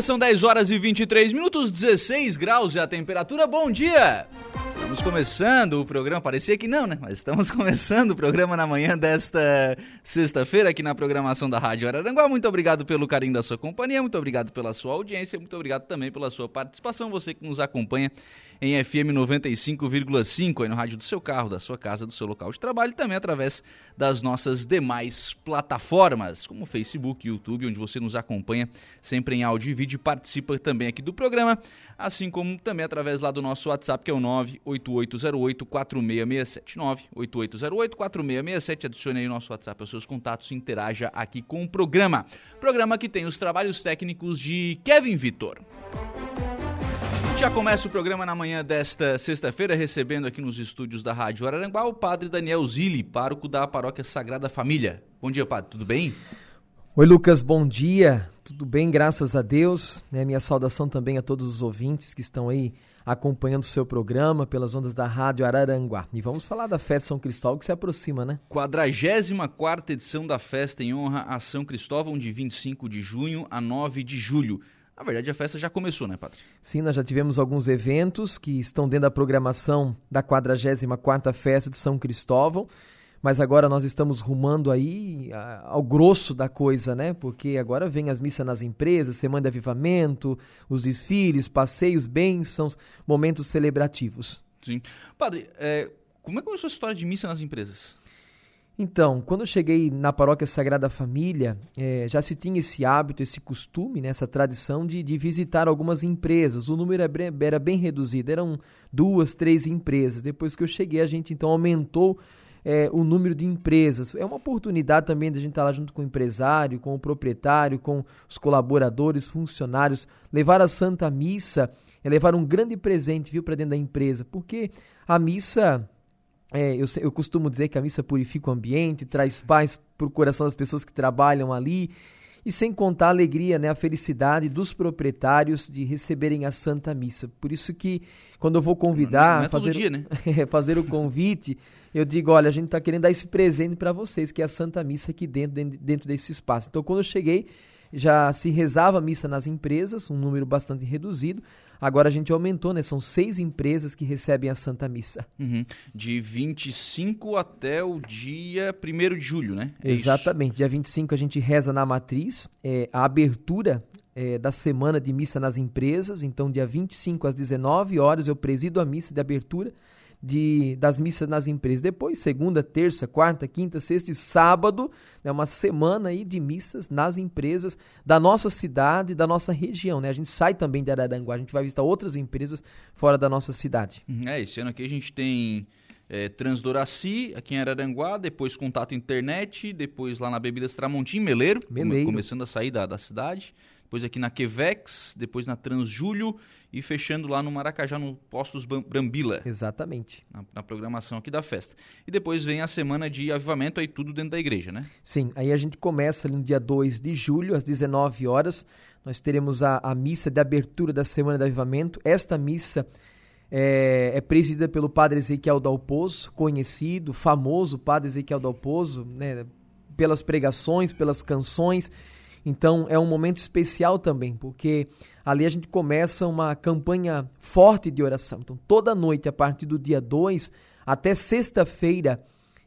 Agora são 10 horas e 23 minutos, 16 graus e a temperatura. Bom dia! Estamos começando o programa, parecia que não, né? Mas estamos começando o programa na manhã desta sexta-feira aqui na programação da Rádio Araranguá. Muito obrigado pelo carinho da sua companhia, muito obrigado pela sua audiência, muito obrigado também pela sua participação, você que nos acompanha em FM 95,5 aí no rádio do seu carro, da sua casa, do seu local de trabalho e também através das nossas demais plataformas, como Facebook, YouTube, onde você nos acompanha sempre em áudio e vídeo e participa também aqui do programa, assim como também através lá do nosso WhatsApp, que é o 98808-4667. 98808-4667. Adicione aí o nosso WhatsApp aos seus contatos e interaja aqui com o programa. Programa que tem os trabalhos técnicos de Kevin Vitor. Já começa o programa na manhã desta sexta-feira, recebendo aqui nos estúdios da Rádio Araranguá o padre Daniel Zilli, pároco da Paróquia Sagrada Família. Bom dia, padre, tudo bem? Oi, Lucas, bom dia. Tudo bem, graças a Deus. Né, minha saudação também a todos os ouvintes que estão aí acompanhando o seu programa pelas ondas da Rádio Araranguá. E vamos falar da festa São Cristóvão que se aproxima, né? 44 edição da festa em honra a São Cristóvão, de 25 de junho a 9 de julho. Na verdade, a festa já começou, né, Padre? Sim, nós já tivemos alguns eventos que estão dentro da programação da 44ª Festa de São Cristóvão, mas agora nós estamos rumando aí ao grosso da coisa, né? Porque agora vem as missas nas empresas, semana de avivamento, os desfiles, passeios, bênçãos, momentos celebrativos. Sim. Padre, é, como é que começou a história de missa nas empresas? Então, quando eu cheguei na paróquia Sagrada Família, é, já se tinha esse hábito, esse costume, né, essa tradição de, de visitar algumas empresas. O número era, era bem reduzido, eram duas, três empresas. Depois que eu cheguei, a gente então aumentou é, o número de empresas. É uma oportunidade também da gente estar lá junto com o empresário, com o proprietário, com os colaboradores, funcionários, levar a Santa Missa, é levar um grande presente, viu, para dentro da empresa, porque a missa é, eu, eu costumo dizer que a missa purifica o ambiente, traz paz para o coração das pessoas que trabalham ali, e sem contar a alegria, né, a felicidade dos proprietários de receberem a Santa Missa. Por isso que quando eu vou convidar, Não é todo fazer, dia, né? fazer o convite, eu digo, olha, a gente está querendo dar esse presente para vocês, que é a Santa Missa aqui dentro, dentro desse espaço. Então, quando eu cheguei, já se rezava a missa nas empresas, um número bastante reduzido. Agora a gente aumentou, né? São seis empresas que recebem a Santa Missa. Uhum. De 25 até o dia 1 de julho, né? É Exatamente. Isso. Dia 25 a gente reza na matriz, é, a abertura é, da semana de missa nas empresas. Então, dia 25 às 19 horas, eu presido a missa de abertura de, das missas nas empresas. Depois, segunda, terça, quarta, quinta, sexta e sábado, né, uma semana aí de missas nas empresas da nossa cidade, da nossa região. Né? A gente sai também de Araranguá, a gente vai visitar outras empresas fora da nossa cidade. Uhum, é, esse ano aqui a gente tem é, Transdoraci, aqui em Araranguá, depois Contato Internet, depois lá na Bebidas Tramontim, Meleiro, Meleiro. começando a sair da, da cidade depois aqui na Quevex, depois na Transjúlio e fechando lá no Maracajá, no Postos Brambila. Exatamente. Na, na, programação aqui da festa. E depois vem a semana de avivamento, aí tudo dentro da igreja, né? Sim, aí a gente começa no dia 2 de julho, às 19 horas. Nós teremos a, a missa de abertura da semana de avivamento. Esta missa é, é presidida pelo padre Ezequiel Dalpozo, conhecido, famoso padre Ezequiel Dalpozo, né? Pelas pregações, pelas canções então é um momento especial também, porque ali a gente começa uma campanha forte de oração. Então toda noite, a partir do dia 2 até sexta-feira,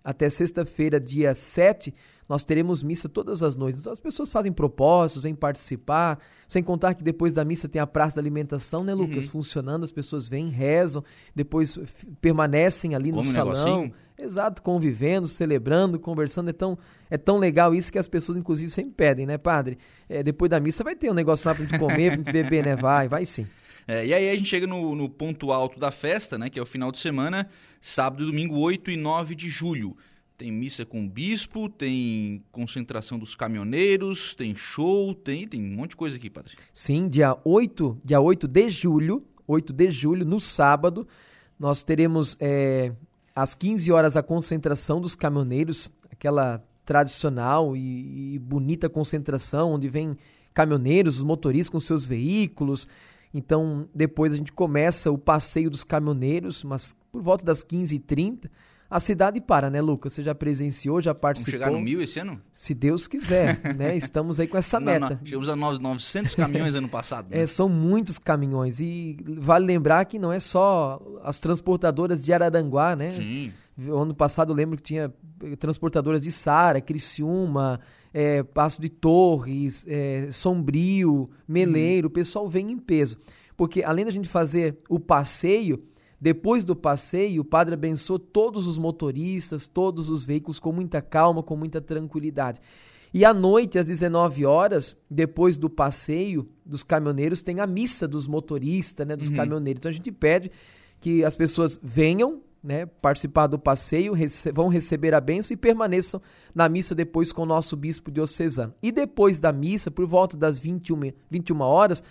até sexta-feira, dia 7, nós teremos missa todas as noites. Então, as pessoas fazem propósitos, vêm participar, sem contar que depois da missa tem a praça da alimentação, né, Lucas? Uhum. Funcionando, as pessoas vêm, rezam, depois permanecem ali Come no salão. Exato, convivendo, celebrando, conversando. É tão, é tão legal isso que as pessoas, inclusive, sempre pedem, né, padre? É, depois da missa vai ter um negócio lá pra gente comer, pra gente beber, né? Vai, vai sim. É, e aí a gente chega no, no ponto alto da festa, né? Que é o final de semana, sábado e domingo, 8 e 9 de julho. Tem missa com o bispo, tem concentração dos caminhoneiros, tem show, tem, tem um monte de coisa aqui, padre. Sim, dia 8, dia 8 de julho, 8 de julho, no sábado. Nós teremos é, às 15 horas a concentração dos caminhoneiros, aquela tradicional e, e bonita concentração, onde vem caminhoneiros, os motoristas com seus veículos. Então, depois a gente começa o passeio dos caminhoneiros, mas por volta das 15h30 a cidade para, né, Lucas? Você já presenciou, já participou? Vamos chegar no mil esse ano? Se Deus quiser, né? Estamos aí com essa meta. Não, não. Chegamos a 900 caminhões ano passado. Né? É, são muitos caminhões e vale lembrar que não é só as transportadoras de Araranguá, né? Sim. Ano passado eu lembro que tinha eh, transportadoras de Sara, Criciúma, é, Passo de Torres, é, Sombrio, Meleiro, hum. o pessoal vem em peso. Porque além da gente fazer o passeio, depois do passeio, o padre abençoou todos os motoristas, todos os veículos com muita calma, com muita tranquilidade. E à noite, às 19 horas, depois do passeio dos caminhoneiros, tem a missa dos motoristas, né, dos uhum. caminhoneiros. Então a gente pede que as pessoas venham, né, participar do passeio, rece vão receber a bênção e permaneçam na missa depois com o nosso bispo diocesano. E depois da missa, por volta das 21, 21 horas,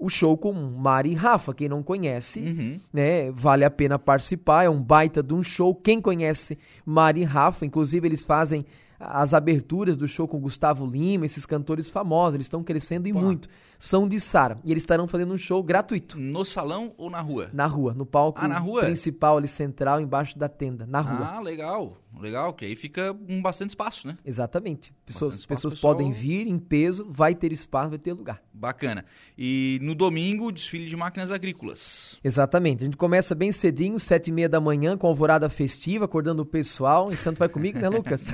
o show com Mari e Rafa. Quem não conhece, uhum. né, vale a pena participar. É um baita de um show. Quem conhece Mari e Rafa, inclusive eles fazem as aberturas do show com Gustavo Lima, esses cantores famosos, eles estão crescendo e Pô. muito. São de Sara. E eles estarão fazendo um show gratuito. No salão ou na rua? Na rua, no palco ah, na rua? principal ali central, embaixo da tenda, na rua. Ah, legal. Legal, que aí fica um bastante espaço, né? Exatamente. Pessoas, espaço, pessoas pessoal... podem vir em peso, vai ter espaço, vai ter lugar. Bacana. E no domingo, desfile de máquinas agrícolas. Exatamente. A gente começa bem cedinho, sete e meia da manhã, com alvorada festiva, acordando o pessoal. E Santo vai comigo, né, Lucas?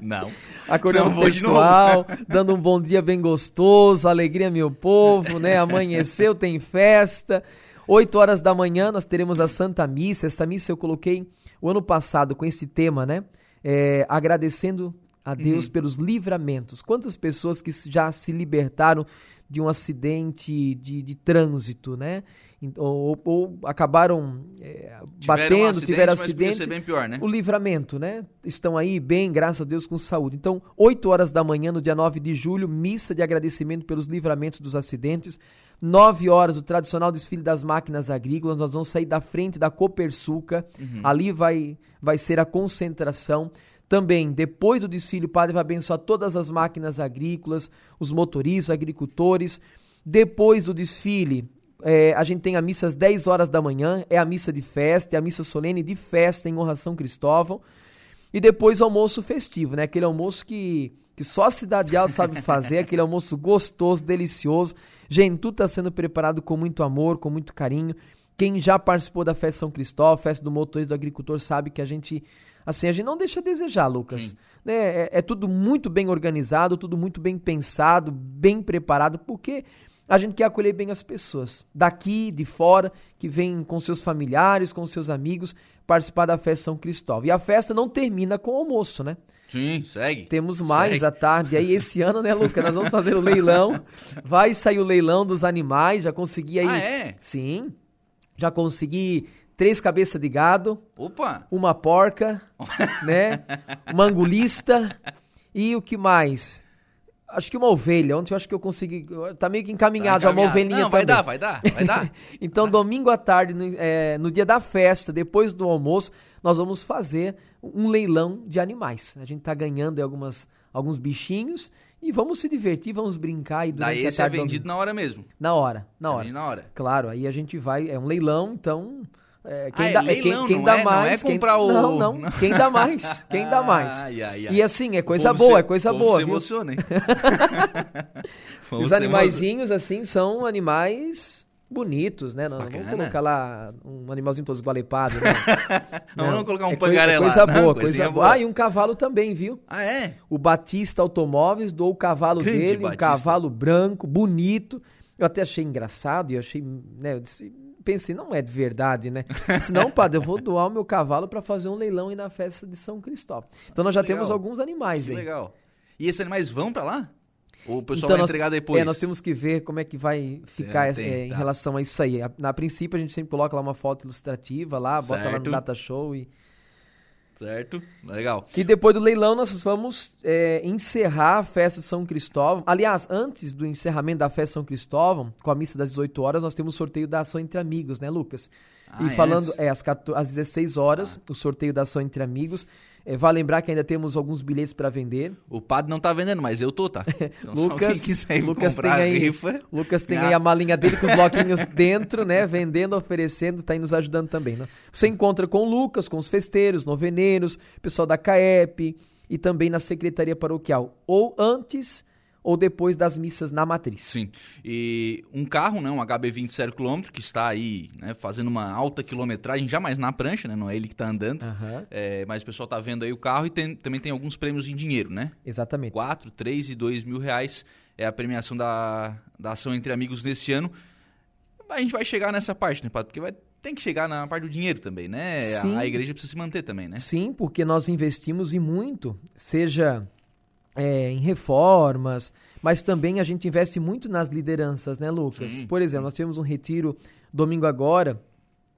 Não. Não. acordando Não, o pessoal, dando um bom dia bem gostoso, alegria, meu povo, né? Amanheceu, tem festa. Oito horas da manhã nós teremos a Santa Missa. Essa missa eu coloquei o ano passado com esse tema, né? É, agradecendo a Deus uhum. pelos livramentos. Quantas pessoas que já se libertaram de um acidente de, de trânsito, né? Ou, ou acabaram é, batendo, um acidente, tiveram acidente. bem pior, né? O livramento, né? Estão aí bem, graças a Deus, com saúde. Então, 8 horas da manhã, no dia 9 de julho, missa de agradecimento pelos livramentos dos acidentes. 9 horas, o tradicional desfile das máquinas agrícolas. Nós vamos sair da frente da Copersuca. Uhum. Ali vai, vai ser a concentração. Também, depois do desfile, o padre vai abençoar todas as máquinas agrícolas, os motoristas, agricultores. Depois do desfile, é, a gente tem a missa às 10 horas da manhã, é a missa de festa, é a missa solene de festa em honra a São Cristóvão. E depois o almoço festivo, né? Aquele almoço que que só a Cidade Alta sabe fazer, aquele almoço gostoso, delicioso. Gente, tudo está sendo preparado com muito amor, com muito carinho. Quem já participou da festa São Cristóvão, festa do motorista do agricultor, sabe que a gente, assim, a gente não deixa a desejar, Lucas. Né? É, é tudo muito bem organizado, tudo muito bem pensado, bem preparado, porque a gente quer acolher bem as pessoas daqui, de fora, que vêm com seus familiares, com seus amigos, participar da festa São Cristóvão. E a festa não termina com o almoço, né? Sim, segue. Temos mais segue. à tarde. E aí, esse ano, né, Luca? Nós vamos fazer o leilão. Vai sair o leilão dos animais. Já consegui aí. Ah, é? Sim. Já consegui três cabeças de gado. Opa! Uma porca, né? Uma angulista. E o que mais? Acho que uma ovelha. Ontem eu acho que eu consegui. Tá meio que encaminhado, tá já uma ovelhinha Não, vai dar, vai dar, vai dar. então, domingo à tarde, no, é, no dia da festa, depois do almoço, nós vamos fazer um leilão de animais. A gente tá ganhando algumas, alguns bichinhos e vamos se divertir, vamos brincar. E durante Daí esse é vendido na hora mesmo. Na hora, na esse hora. É na hora. Claro, aí a gente vai. É um leilão, então. É, quem ah, dá, é leilão, quem, quem dá é, mais. Não é comprar quem, o. Não, não. Quem dá mais. Quem dá mais. Ai, ai, ai. E assim, é coisa boa, se, é coisa boa. Se emociona, hein? Os animaizinhos, assim, são animais bonitos, né? Não, não vamos colocar lá um animalzinho todo esgualepado, né? não, não, vamos colocar um é pangaré coisa, lá. Coisa boa, coisa boa. boa. Ah, e um cavalo também, viu? Ah, é? O Batista Automóveis doou o cavalo Grande dele, Batista. um cavalo branco, bonito. Eu até achei engraçado e achei, né? Eu disse, pensei, não é de verdade, né? Se não, padre, eu vou doar o meu cavalo para fazer um leilão aí na festa de São Cristóvão. Então nós já legal. temos alguns animais aí. Legal. E esses animais vão para lá? Ou o pessoal então, vai nós, entregar depois? É, nós temos que ver como é que vai ficar é, tem, é, em tá. relação a isso aí. Na princípio, a gente sempre coloca lá uma foto ilustrativa lá, certo. bota lá no data show e... Certo, legal. E depois do leilão nós vamos é, encerrar a festa de São Cristóvão. Aliás, antes do encerramento da festa de São Cristóvão, com a missa das 18 horas, nós temos o sorteio da ação entre amigos, né, Lucas? Ah, e é falando, antes? é, às, 14 às 16 horas, o sorteio da ação entre amigos. É, vale lembrar que ainda temos alguns bilhetes para vender. O padre não tá vendendo, mas eu tô, tá? Então, se Lucas, Lucas tem aí, rifa, Lucas tem aí a malinha dele com os bloquinhos dentro, né? Vendendo, oferecendo, tá aí nos ajudando também. Né? Você encontra com o Lucas, com os festeiros, noveneiros, pessoal da CAEP e também na Secretaria Paroquial. Ou antes ou depois das missas na matriz. Sim. E um carro, né, um HB20 0 km, que está aí, né, fazendo uma alta quilometragem, já mais na prancha, né, não é ele que está andando. Aham, É, mas o pessoal tá vendo aí o carro e tem- também tem alguns prêmios em dinheiro, né? exatamente. 4, 3 e 2 mil reais é a premiação da, da ação entre amigos nesse ano. A gente vai chegar nessa parte, né, Padre? Porque vai, tem que chegar na parte do dinheiro também, né? Sim. A, a igreja precisa se manter também, né? Sim, porque nós investimos em muito, seja é, em reformas, mas também a gente investe muito nas lideranças, né, Lucas? Sim, Por exemplo, nós tivemos um retiro domingo agora,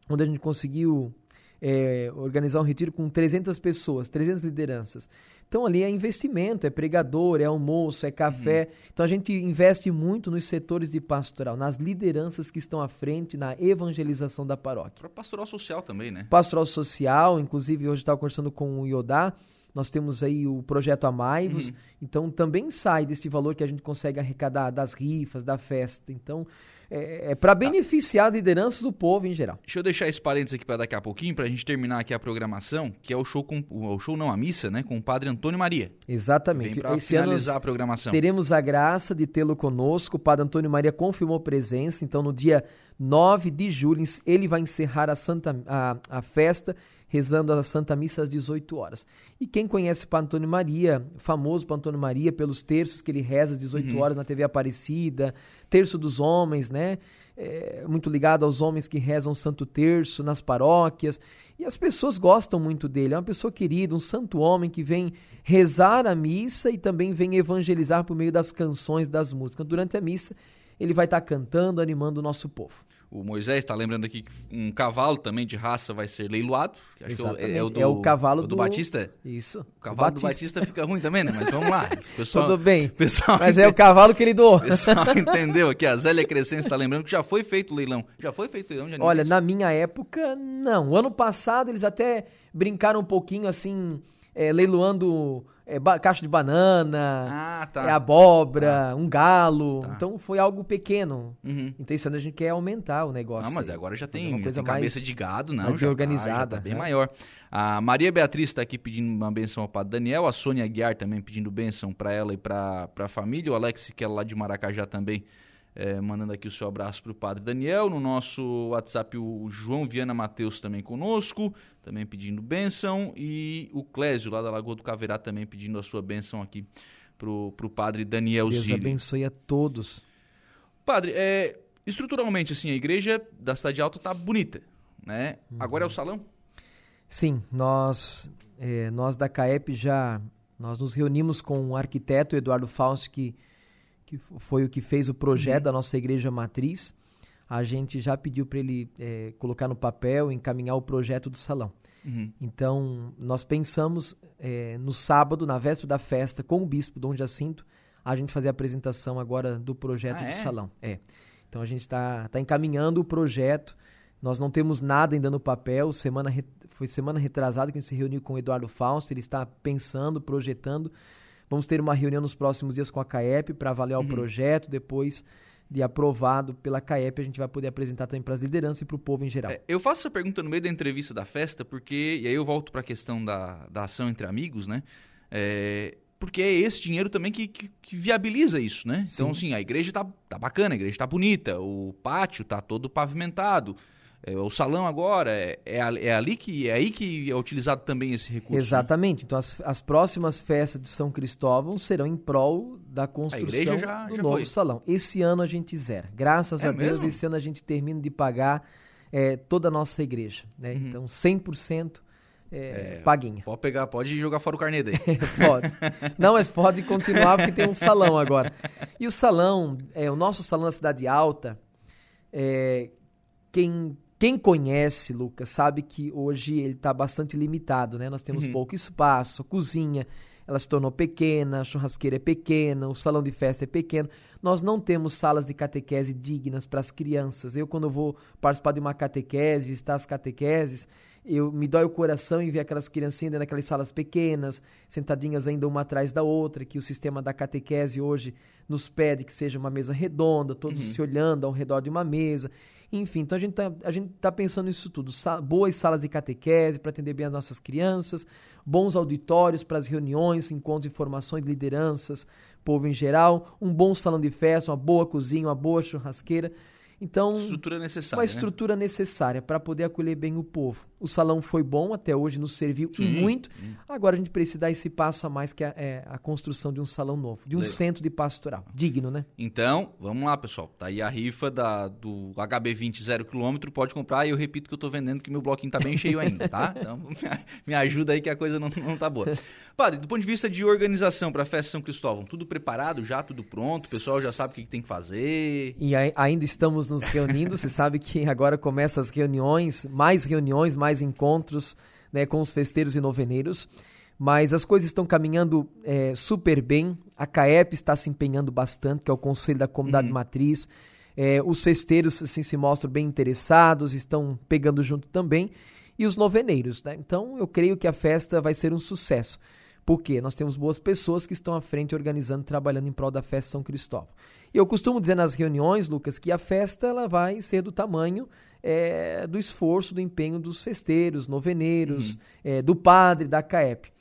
onde a gente conseguiu é, organizar um retiro com 300 pessoas, 300 lideranças. Então ali é investimento, é pregador, é almoço, é café. Então a gente investe muito nos setores de pastoral, nas lideranças que estão à frente na evangelização da paróquia Para pastoral social também, né? pastoral social, inclusive hoje estava conversando com o Iodá, nós temos aí o projeto Amaivos, Uhum. então também sai deste valor que a gente consegue arrecadar das rifas, da festa. Então, é, é para beneficiar a liderança do povo em geral. Deixa eu deixar esse parênteses aqui para daqui a pouquinho, pra gente terminar aqui a programação, que é o show com o show não, a missa, né, com o Padre Antônio Maria. Exatamente. para finalizar a programação. teremos a graça de tê-lo conosco. O Padre Antônio Maria confirmou presença, então no dia 9 de julho ele vai encerrar a, Santa, a, a festa rezando a Santa Missa às 18 horas. E quem conhece o Padre Antônio Maria, famoso Padre Antônio Maria, pelos terços que ele reza às 18 horas na TV Aparecida, terço dos homens, né? É, muito ligado aos homens que rezam o Santo Terço nas paróquias. E as pessoas gostam muito dele. É uma pessoa querida, um santo homem que vem rezar a missa e também vem evangelizar por meio das canções, das músicas. Durante a missa, ele vai estar cantando, animando o nosso povo. O Moisés está lembrando aqui que um cavalo também de raça vai ser leiloado. Exatamente. É, o do, É o cavalo do, do- Batista. Isso. O cavalo do Batista fica ruim também, né? Mas vamos lá. O Pessoal, Tudo bem. o Pessoal, Mas é o cavalo que ele doou. o pessoal entendeu aqui. A Zélia Crescente está lembrando que já foi feito o leilão. Já foi feito o leilão de Olha, animais? na minha época, não. O ano passado eles até brincaram um pouquinho assim, é, leiloando é, caixa de banana, Ah, tá. é, abóbora, um galo. Tá. Então foi algo pequeno. Uhum. Então esse ano a gente quer aumentar o negócio. Não, mas aí. agora já tem, uma coisa tem cabeça mais- de gado, não. mais já bem tá- organizada, já tá bem né? maior. A Maria Beatriz está aqui pedindo uma benção ao Padre Daniel. A Sônia Aguiar também pedindo benção para ela e para a família. O Alex, que é lá de Maracajá também, eh, mandando aqui o seu abraço para o Padre Daniel. No nosso WhatsApp, o João Viana Matheus também conosco, também pedindo benção. E o Clésio, lá da Lagoa do Caverá, também pedindo a sua benção aqui pro, pro Padre Daniel Deus Zilli. abençoe a todos. Padre, é, estruturalmente, assim, a igreja da Cidade Alta tá bonita, né? Uhum. Agora é o salão? Sim, nós, eh, nós da CAEP já nós nos reunimos com o arquiteto Eduardo Fausto, que, que foi o que fez o projeto Uhum. da nossa igreja matriz. A gente já pediu para ele eh, colocar no papel, encaminhar o projeto do salão. Uhum. Então, nós pensamos eh, no sábado, na véspera da festa, com o bispo Dom Jacinto, a gente fazer a apresentação agora do projeto Ah, do é? salão. É. Então a gente está tá encaminhando o projeto. Nós não temos nada ainda no papel. Semana re- foi semana retrasada que a gente se reuniu com o Eduardo Fausto. Ele está pensando, projetando. Vamos ter uma reunião nos próximos dias com a CAEP para avaliar Uhum. o projeto. Depois de aprovado pela CAEP, a gente vai poder apresentar também para as lideranças e para o povo em geral. É, eu faço essa pergunta no meio da entrevista da festa, porque. E aí eu volto para a questão da, da ação entre amigos, né? É, porque é esse dinheiro também que, que, que viabiliza isso, né? Então, assim, a igreja tá, tá bacana, a igreja tá bonita, o pátio tá todo pavimentado. É, o salão agora, é, é, é ali que é aí que é utilizado também esse recurso. né? Exatamente. Então, as, as próximas festas de São Cristóvão serão em prol da construção já- do já novo foi. salão. Esse ano a gente zera. Graças É a Deus, mesmo? esse ano a gente termina de pagar é, toda a nossa igreja. Né? Uhum. Então, 100% é, paguinha. Pode pegar, pode jogar fora o carnê daí. pode. Não, mas pode continuar porque tem um salão agora. E o salão, é, o nosso salão da Cidade Alta, é, quem, Quem conhece, Lucas, sabe que hoje ele está bastante limitado, né? Nós temos uhum. pouco espaço, cozinha, ela se tornou pequena, a churrasqueira é pequena, o salão de festa é pequeno. Nós não temos salas de catequese dignas para as crianças. Eu, quando eu vou participar de uma catequese, visitar as catequeses, eu me dói o coração em ver aquelas criancinhas dentro daquelas salas pequenas, sentadinhas ainda uma atrás da outra, que o sistema da catequese hoje nos pede que seja uma mesa redonda, todos uhum. se olhando ao redor de uma mesa. Enfim, então a gente está tá pensando nisso tudo. Boas salas de catequese para atender bem as nossas crianças, bons auditórios para as reuniões, encontros de formações de lideranças, povo em geral, um bom salão de festa, uma boa cozinha, uma boa churrasqueira. Então, estrutura necessária, uma estrutura né? necessária para poder acolher bem o povo. O salão foi bom, até hoje nos serviu Sim. e muito. Agora a gente precisa dar esse passo a mais que é, é a construção de um salão novo, de um Legal. centro de pastoral. Digno, né? Então, vamos lá, pessoal. Tá aí a rifa da, do HB20 0 km, pode comprar. E eu repito que eu tô vendendo que meu bloquinho tá bem cheio ainda, tá? Então, me ajuda aí que a coisa não, não tá boa. Padre, do ponto de vista de organização para a festa São Cristóvão, tudo preparado já, tudo pronto? O pessoal já sabe o que tem que fazer? E ainda estamos nos reunindo. Você sabe que agora começam as reuniões, mais reuniões, mais encontros né, com os festeiros e noveneiros. Mas as coisas estão caminhando é, super bem. A CAEP está se empenhando bastante, que é o Conselho da Comunidade uhum. Matriz. É, os festeiros assim, se mostram bem interessados, estão pegando junto também. E os noveneiros. Né? Então eu creio que a festa vai ser um sucesso. Porque nós temos boas pessoas que estão à frente organizando, trabalhando em prol da festa São Cristóvão. E eu costumo dizer nas reuniões, Lucas, que a festa ela vai ser do tamanho é, do esforço, do empenho dos festeiros, noveneiros, uhum. é, do padre, da CAEP.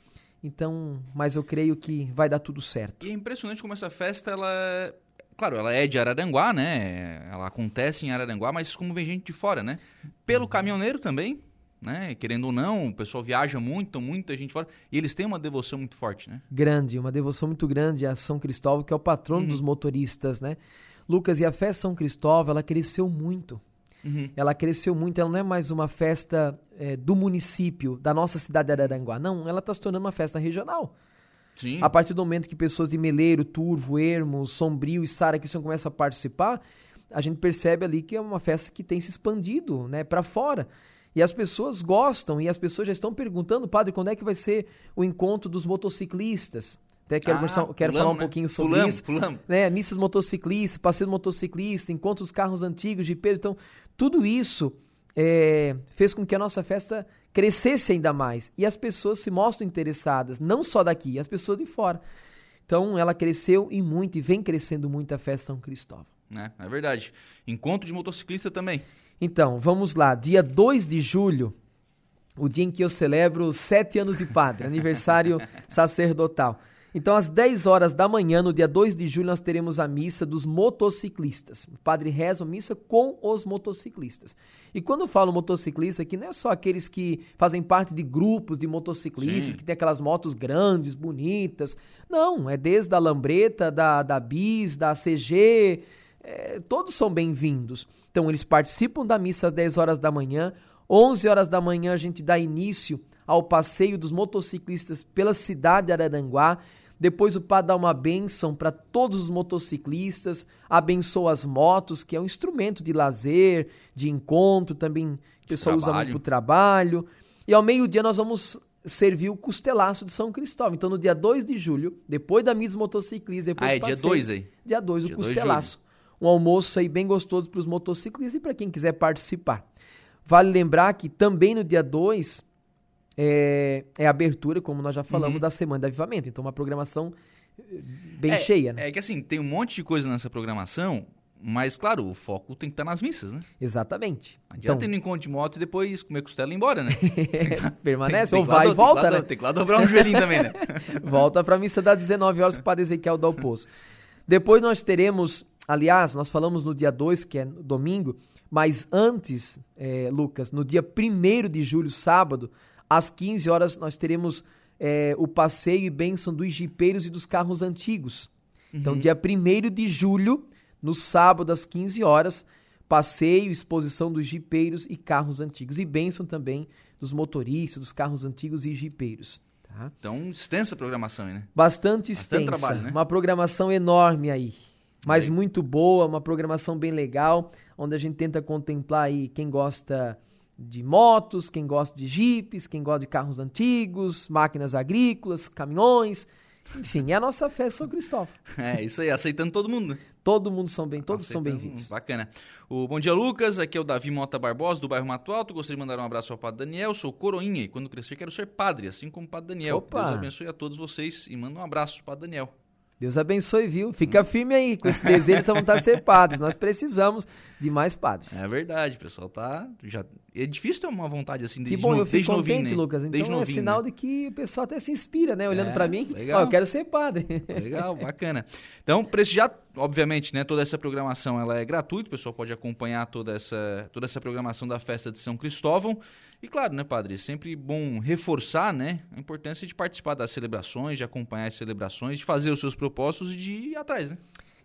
Então, mas eu creio que vai dar tudo certo. E é impressionante como essa festa, ela claro, ela é de Araranguá, né? Ela acontece em Araranguá, mas como vem gente de fora, né? Pelo uhum. caminhoneiro também, né? Querendo ou não, o pessoal viaja muito, muita gente fora, e eles têm uma devoção muito forte, né? Grande, uma devoção muito grande a São Cristóvão, que é o patrono uhum. dos motoristas, né? Lucas, e a festa São Cristóvão, ela cresceu muito. Uhum. Ela cresceu muito, ela não é mais uma festa é, do município, da nossa cidade de Araranguá. Não, ela está se tornando uma festa regional. Sim. A partir do momento que pessoas de Meleiro, Turvo, Ermo, Sombrio e Sara que começam a participar, a gente percebe ali que é uma festa que tem se expandido né, para fora. E as pessoas gostam, e as pessoas já estão perguntando, padre, quando é que vai ser o encontro dos motociclistas? Até quero, ah, quero falar um né? pouquinho sobre pulamos, isso. Pulamos. Né? Missas motociclistas, passeio motociclista, encontros carros antigos de peso. Então, tudo isso é, fez com que a nossa festa crescesse ainda mais. E as pessoas se mostram interessadas, não só daqui, as pessoas de fora. Então, ela cresceu e muito, e vem crescendo muito a festa São Cristóvão. É, é verdade. Encontro de motociclista também. Então, vamos lá. Dia 2 de julho, o dia em que eu celebro sete anos de padre, aniversário sacerdotal. Então, às 10 horas da manhã, no dia 2 de julho, nós teremos a missa dos motociclistas. O padre reza a missa com os motociclistas. E quando eu falo motociclista aqui, não é só aqueles que fazem parte de grupos de motociclistas, Sim. que tem aquelas motos grandes, bonitas. Não, é desde a Lambreta, da, da Bis, da CG, é, todos são bem-vindos. Então, eles participam da missa às 10 horas da manhã. 11 horas da manhã, a gente dá início ao passeio dos motociclistas pela cidade de Araranguá. Depois o padre dá uma bênção para todos os motociclistas, abençoa as motos, que é um instrumento de lazer, de encontro, também o pessoal usa muito para o trabalho. E ao meio-dia nós vamos servir o costelaço de São Cristóvão. Então no dia 2 de julho, depois da missa dos motociclistas, depois ah, é dia 2 aí? Dia 2, o costelaço. Um almoço aí bem gostoso para os motociclistas e para quem quiser participar. Vale lembrar que também no dia 2 é, é a abertura, como nós já falamos, uhum. da Semana de Avivamento. Então, uma programação eh, bem é, cheia, né? É que assim, tem um monte de coisa nessa programação, mas, claro, o foco tem que estar nas missas, né? Exatamente. Não adianta então... ir no encontro de moto e depois comer costela e ir embora, né? Permanece, tem, ou vai e volta, né? Tem que lá dobrar um joelhinho também, né? volta para a missa das 19 horas que o Padre Ezequiel dá o poço. Depois nós teremos, aliás, nós falamos no dia 2, que é domingo, mas antes, é, Lucas, no dia 1 de julho, sábado, às 15 horas nós teremos é, o passeio e bênção dos jipeiros e dos carros antigos. Então, uhum. Então, dia 1 de julho, no sábado, às 15 horas, passeio, exposição dos jipeiros e carros antigos. E bênção também dos motoristas, dos carros antigos e jipeiros. Tá? Então, extensa programação, né? Bastante extensa. Bastante trabalho, né? Uma programação enorme aí. Mas muito boa, uma programação bem legal, onde a gente tenta contemplar aí quem gosta de motos, quem gosta de jipes, quem gosta de carros antigos, máquinas agrícolas, caminhões, enfim, é a nossa festa São Cristóvão. É, isso aí, aceitando todo mundo, né? Todo mundo são bem, todos aceitando, são bem-vindos. Bacana. O Bom Dia Lucas, aqui é o Davi Mota Barbosa, do bairro Mato Alto. Gostaria de mandar um abraço ao Padre Daniel, sou coroinha e quando crescer quero ser padre, assim como o Padre Daniel. Opa. Deus abençoe a todos vocês e manda um abraço, Padre Daniel. Deus abençoe, viu? Fica firme aí com esse desejo de vontade de ser padres. Nós precisamos de mais padres. É verdade, pessoal. Tá, já, é difícil ter uma vontade assim desde Que bom, eu fico contente, novinho, né? Lucas. Então é sinal né? de que o pessoal até se inspira, né? Olhando é, para mim, legal. Ó, eu quero ser padre. Legal, bacana. Então, prestigiar, obviamente, né? Toda essa programação ela é gratuita, o pessoal pode acompanhar toda essa, toda essa programação da festa de São Cristóvão. E claro, né, padre, sempre bom reforçar, né, a importância de participar das celebrações, de acompanhar as celebrações, de fazer os seus propósitos e de ir atrás, né?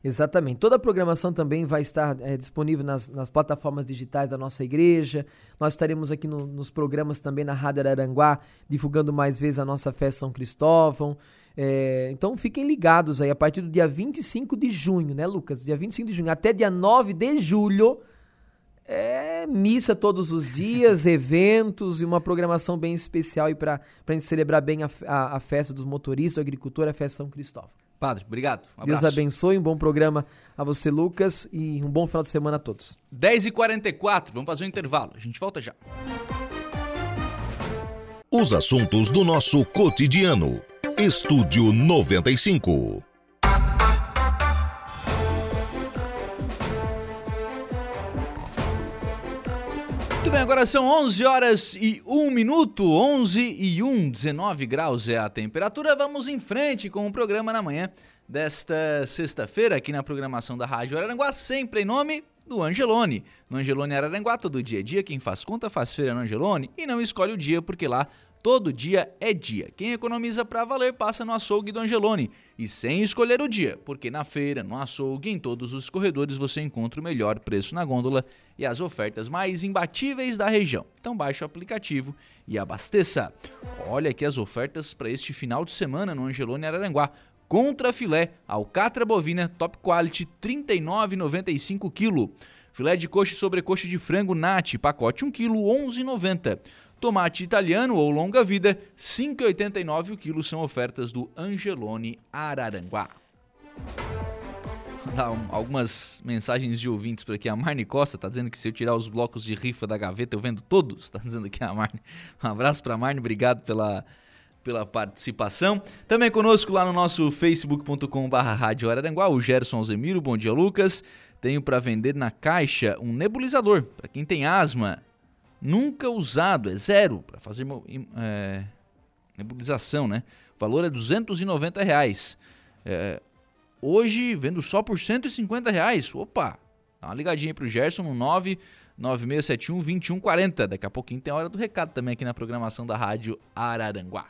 Exatamente. Toda a programação também vai estar é, disponível nas, nas, plataformas digitais da nossa igreja. Nós estaremos aqui no, nos programas também na Rádio Araranguá, divulgando mais vezes a nossa festa São Cristóvão. É, então fiquem ligados aí, a partir do dia 25 de junho, né, Lucas? Dia 25 de junho até dia 9 de julho, é missa todos os dias, eventos e uma programação bem especial para a gente celebrar bem a, a, a, festa dos motoristas, do agricultor, a festa São Cristóvão. Padre, obrigado. Um Deus abençoe, um bom programa a você, Lucas, e um bom final de semana a todos. 10h44, vamos fazer um intervalo. A gente volta já. Os assuntos do nosso cotidiano. Estúdio 95. Agora são 11 horas e 1 minuto, 11 e 1, 19 graus é a temperatura. Vamos em frente com o programa na manhã desta sexta-feira aqui na programação da Rádio Araranguá, sempre em nome do Angelone. No Angelone Araranguá, todo dia é dia, quem faz conta faz feira no Angelone e não escolhe o dia porque lá Todo dia é dia. Quem economiza para valer passa no açougue do Angelone. E sem escolher o dia, porque na feira, no açougue, em todos os corredores você encontra o melhor preço na gôndola e as ofertas mais imbatíveis da região. Então baixe o aplicativo e abasteça. Olha aqui as ofertas para este final de semana no Angelone Araranguá. Contra filé, alcatra bovina, top quality, R$ 39,95 kg. Filé de coxa e sobrecoxa de frango nat, pacote 1 kg, R$ 11,90. Tomate italiano ou longa vida, 5,89 o quilo são ofertas do Angelone Araranguá. Algumas mensagens de ouvintes por aqui. A Marne Costa está dizendo que se eu tirar os blocos de rifa da gaveta eu vendo todos. Está dizendo aqui a Marne. Um abraço para a Marne, obrigado pela, pela participação. Também conosco lá no nosso facebook.com.br Araranguá, o Gerson Alzemiro. Bom dia, Lucas. Tenho para vender na caixa um nebulizador para quem tem asma nunca usado, é zero, para fazer é, nebulização, né? O valor é 290 reais. É, hoje vendo só por 150 reais. Opa, dá uma ligadinha para o Gerson no 99671 2140. Daqui a pouquinho tem a hora do recado também aqui na programação da Rádio Araranguá.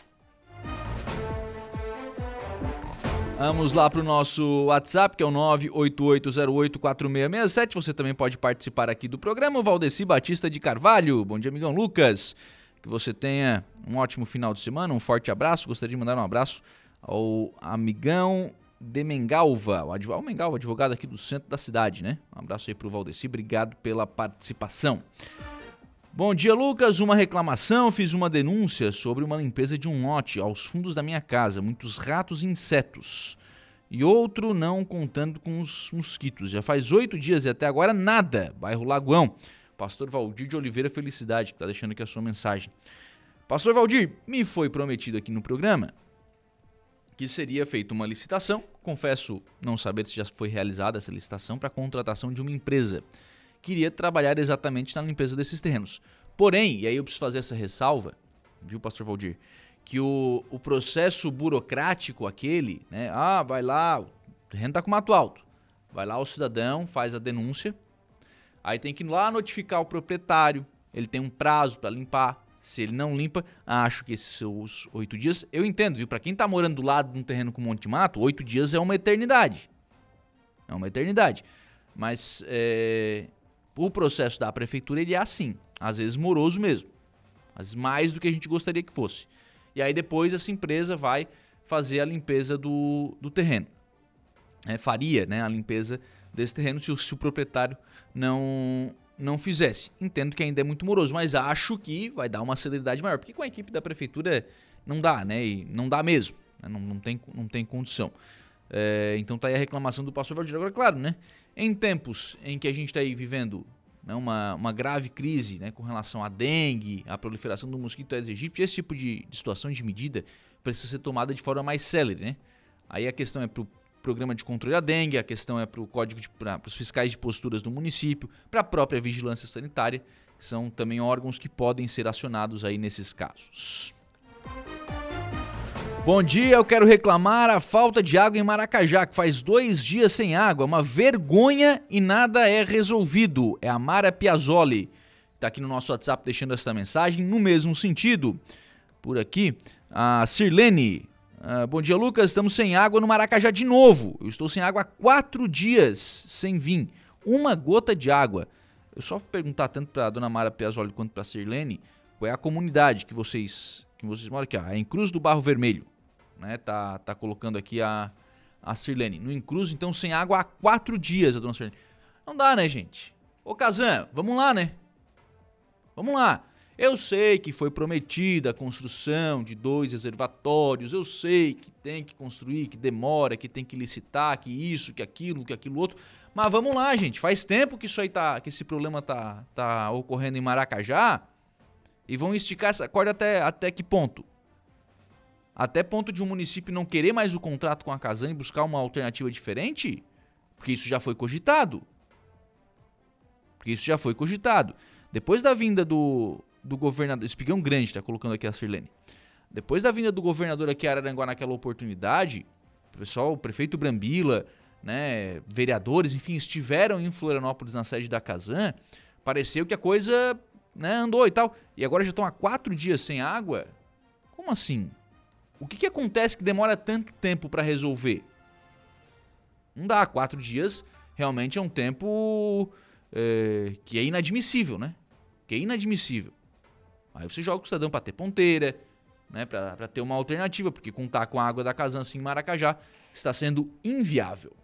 Vamos lá para o nosso WhatsApp, que é o 988084667. Você também pode participar aqui do programa. O Valdeci Batista de Carvalho. Bom dia, amigão Lucas. Que você tenha um ótimo final de semana, um forte abraço. Gostaria de mandar um abraço ao amigão de Mengalva, o advogado, Mengalva, advogado aqui do centro da cidade, né? Um abraço aí para o Valdeci, obrigado pela participação. Bom dia, Lucas. Uma reclamação. Fiz uma denúncia sobre uma limpeza de um lote aos fundos da minha casa. Muitos ratos e insetos. E outro não contando com os mosquitos. Já faz oito dias e até agora nada. Bairro Lagoão. Pastor Valdir de Oliveira Felicidade, que está deixando aqui a sua mensagem. Pastor Valdir, me foi prometido aqui no programa que seria feita uma licitação. Confesso não saber se já foi realizada essa licitação para contratação de uma empresa queria trabalhar exatamente na limpeza desses terrenos. Porém, e aí eu preciso fazer essa ressalva, viu, pastor Valdir, que o, o processo burocrático aquele, né, ah, vai lá, o terreno está com mato alto, vai lá o cidadão, faz a denúncia, aí tem que ir lá notificar o proprietário, ele tem um prazo para limpar, se ele não limpa, acho que esses seus oito dias, eu entendo, viu? Para quem está morando do lado de um terreno com um monte de mato, oito dias é uma eternidade. É uma eternidade. Mas é, o processo da prefeitura ele é assim, às vezes moroso mesmo, vezes mais do que a gente gostaria que fosse. E aí depois essa empresa vai fazer a limpeza do, do terreno. é, faria né, a limpeza desse terreno se o, se o proprietário não, não fizesse. Entendo que ainda é muito moroso, mas acho que vai dar uma celeridade maior, porque com a equipe da prefeitura não dá, né? E não dá mesmo, né? não, não, tem, não tem condição. É, então tá aí a reclamação do pastor Valdir. Agora, claro, né? Em tempos em que a gente está aí vivendo né, uma, uma grave crise né, com relação à dengue, à proliferação do mosquito Aedes aegypti, esse tipo de, de situação, de medida, precisa ser tomada de forma mais célere, né? Aí a questão é para o programa de controle da dengue, a questão é para o código para os fiscais de posturas do município, para a própria vigilância sanitária, que são também órgãos que podem ser acionados aí nesses casos. Bom dia, eu quero reclamar a falta de água em Maracajá, que faz dois dias sem água, uma vergonha e nada é resolvido. É a Mara Piazzoli, está aqui no nosso WhatsApp deixando essa mensagem no mesmo sentido. Por aqui, a Sirlene, Uh, bom dia, Lucas. Estamos sem água no Maracajá de novo. Eu estou sem água há quatro dias sem vir. Uma gota de água. Eu só vou perguntar tanto para a dona Mara Piazzoli quanto para a Sirlene qual é a comunidade que vocês que vocês moram aqui. Ó, é em Cruz do Barro Vermelho. Né? Tá, tá colocando aqui a, a Sirlene. No Incruz, então, sem água há quatro dias, a dona Sirlene. Não dá, né, gente? Ô, Kazan, vamos lá, né? Vamos lá. Eu sei que foi prometida a construção de dois reservatórios, eu sei que tem que construir, que demora, que tem que licitar, que isso, que aquilo, que aquilo outro. Mas vamos lá, gente. Faz tempo que isso aí tá, que esse problema tá, tá ocorrendo em Maracajá. E vão esticar essa corda até, até que ponto? Até ponto de um município não querer mais o contrato com a Casan e buscar uma alternativa diferente? Porque isso já foi cogitado. Porque isso já foi cogitado. Depois da vinda do, do governador. Espigão Grande, está colocando aqui a Sirlene. Depois da vinda do governador aqui a Araranguá naquela oportunidade, o pessoal, o prefeito Brambila, né, vereadores, enfim, estiveram em Florianópolis na sede da Casan, pareceu que a coisa né, andou e tal. E agora já estão há quatro dias sem água? Como assim? O que, que acontece que demora tanto tempo para resolver? Não dá, quatro dias realmente é um tempo é, que é inadmissível, né? Que é inadmissível. Aí você joga o cidadão para ter ponteira, né, para ter uma alternativa, porque contar com a água da Casança em Maracajá está sendo inviável.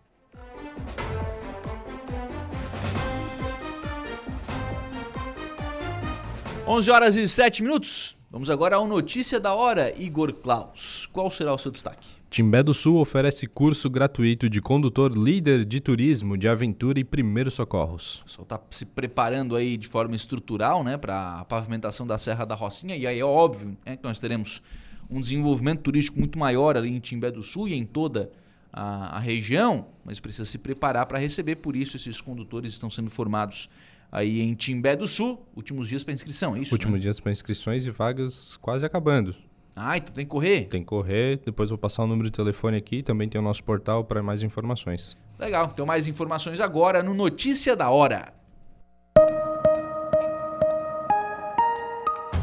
Onze horas e sete minutos. Vamos agora ao Notícia da Hora, Igor Klaus. Qual será o seu destaque? Timbé do Sul oferece curso gratuito de condutor líder de turismo, de aventura e primeiros socorros. O pessoal está se preparando aí de forma estrutural né, para a pavimentação da Serra da Rocinha, e aí é óbvio né, que nós teremos um desenvolvimento turístico muito maior ali em Timbé do Sul e em toda a, a região, mas precisa se preparar para receber, por isso esses condutores estão sendo formados aí em Timbé do Sul. Últimos dias para inscrição, é isso? Últimos né? dias para inscrições e vagas quase acabando. Ah, então tem que correr? Tem que correr. Depois vou passar o número de telefone aqui. Também tem o nosso portal para mais informações. Legal. Então mais informações agora no Notícia da Hora.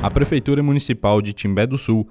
A Prefeitura Municipal de Timbé do Sul,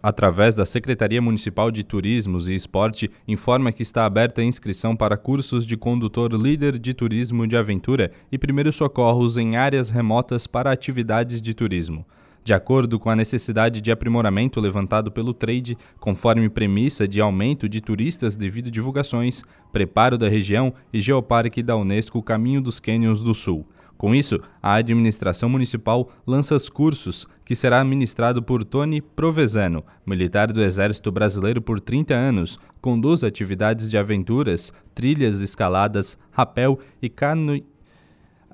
através da Secretaria Municipal de Turismos e Esporte, informa que está aberta a inscrição para cursos de condutor líder de turismo de aventura e primeiros socorros em áreas remotas para atividades de turismo. De acordo com a necessidade de aprimoramento levantado pelo trade, conforme premissa de aumento de turistas devido divulgações, preparo da região e Geoparque da Unesco Caminho dos Cânions do Sul. Com isso, a administração municipal lança os cursos, que será administrado por Tony Provezano, militar do Exército Brasileiro por 30 anos, conduz atividades de aventuras, trilhas, escaladas, rapel e cano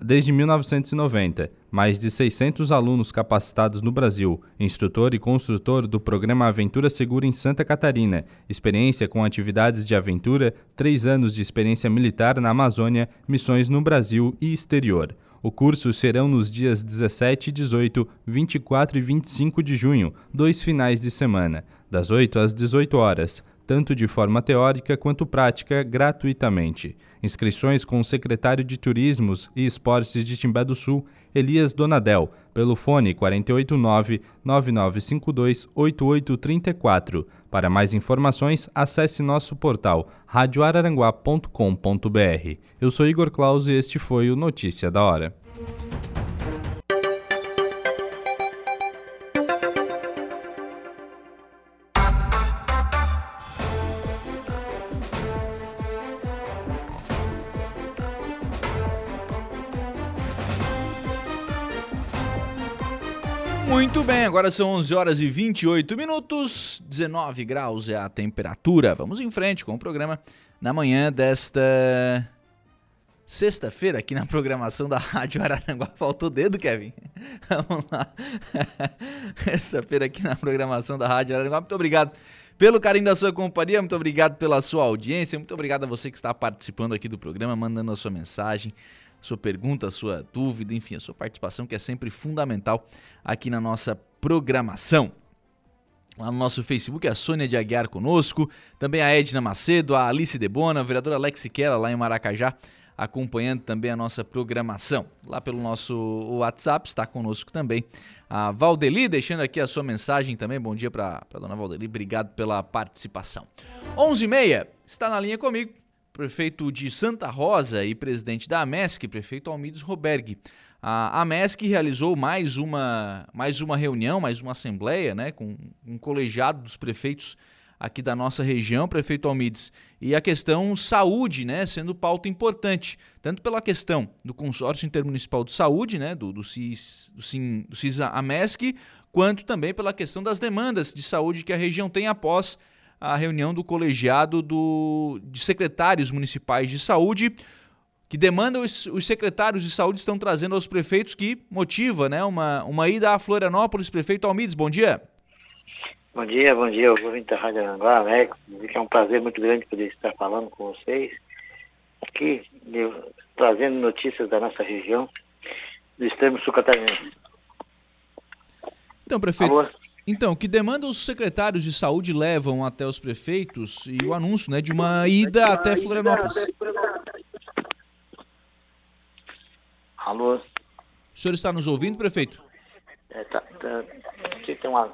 desde 1990. Mais de 600 alunos capacitados no Brasil, instrutor e construtor do programa Aventura Segura em Santa Catarina, experiência com atividades de aventura, três anos de experiência militar na Amazônia, missões no Brasil e exterior. O curso serão nos dias 17, 18, 24 e 25 de junho, dois finais de semana, das 8 às 18 horas. Tanto de forma teórica quanto prática, gratuitamente. Inscrições com o secretário de Turismos e Esportes de Timbé do Sul, Elias Donadel, pelo fone 489-9952-8834. Para mais informações, acesse nosso portal radioararanguá.com.br. Eu sou Igor Claus e este foi o Notícia da Hora. Muito bem, agora são 11 horas e 28 minutos, 19 graus é a temperatura. Vamos em frente com o programa na manhã desta sexta-feira aqui na programação da Rádio Araranguá. Faltou dedo, Kevin? Vamos lá. Sexta-feira aqui na programação da Rádio Araranguá. Muito obrigado pelo carinho da sua companhia, muito obrigado pela sua audiência, muito obrigado a você que está participando aqui do programa, mandando a sua mensagem sua pergunta, sua dúvida, enfim, a sua participação que é sempre fundamental aqui na nossa programação. Lá no nosso Facebook, a Sônia de Aguiar conosco, também a Edna Macedo, a Alice Debona, a vereadora Alex Siquela lá em Maracajá, acompanhando também a nossa programação. Lá pelo nosso WhatsApp está conosco também a Valdeli, deixando aqui a sua mensagem também. Bom dia para dona Valdeli, obrigado pela participação. 11h30, está na linha comigo prefeito de Santa Rosa e presidente da AMESC, prefeito Almides Roberg. A AMESC realizou mais uma, mais uma reunião, mais uma assembleia, né, com um colegiado dos prefeitos aqui da nossa região, prefeito Almides, e a questão saúde, né, sendo pauta importante, tanto pela questão do consórcio intermunicipal de saúde, né, do, do CIS, do, do CIS AMESC, quanto também pela questão das demandas de saúde que a região tem após a reunião do colegiado do, de secretários municipais de saúde, que demanda os, os, secretários de saúde estão trazendo aos prefeitos, que motiva né, uma, uma ida a Florianópolis. Prefeito Almides, bom dia. Bom dia, bom dia, ouvinte da Rádio Aranguá? Que é um prazer muito grande poder estar falando com vocês aqui, trazendo notícias da nossa região, do extremo sul catarinense. Então, prefeito, Alô? Então, que demanda os secretários de saúde levam até os prefeitos e o anúncio né, de uma ida até Florianópolis? Alô? O senhor está nos ouvindo, prefeito? É, tá, tá, tem, uma,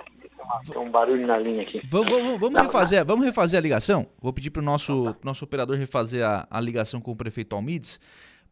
tem um barulho na linha aqui. Vamos, vamos, vamos refazer, vamos refazer a ligação? Vou pedir para o nosso, nosso operador refazer a, a ligação com o prefeito Almides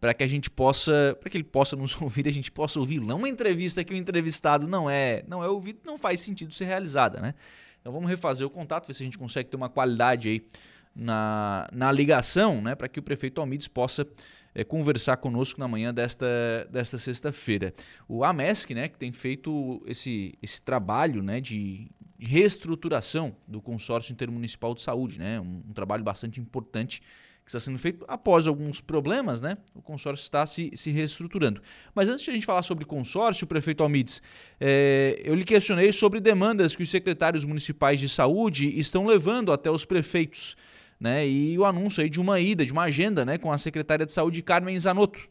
para que a gente possa, para que ele possa nos ouvir, a gente possa ouvir. Não uma entrevista que o entrevistado não é, não é ouvido, não faz sentido ser realizada, né? Então vamos refazer o contato, ver se a gente consegue ter uma qualidade aí na, na ligação, né, para que o prefeito Almides possa é, conversar conosco na manhã desta, desta sexta-feira. O AMESC, né, que tem feito esse, esse trabalho né, de, reestruturação do consórcio intermunicipal de saúde, né, um, um trabalho bastante importante que está sendo feito após alguns problemas, né? O consórcio está se, se reestruturando. Mas antes de a gente falar sobre consórcio, prefeito Almides, é, eu lhe questionei sobre demandas que os secretários municipais de saúde estão levando até os prefeitos, né? E o anúncio aí de uma ida, de uma agenda, né? Com a secretária de saúde, Carmen Zanotto.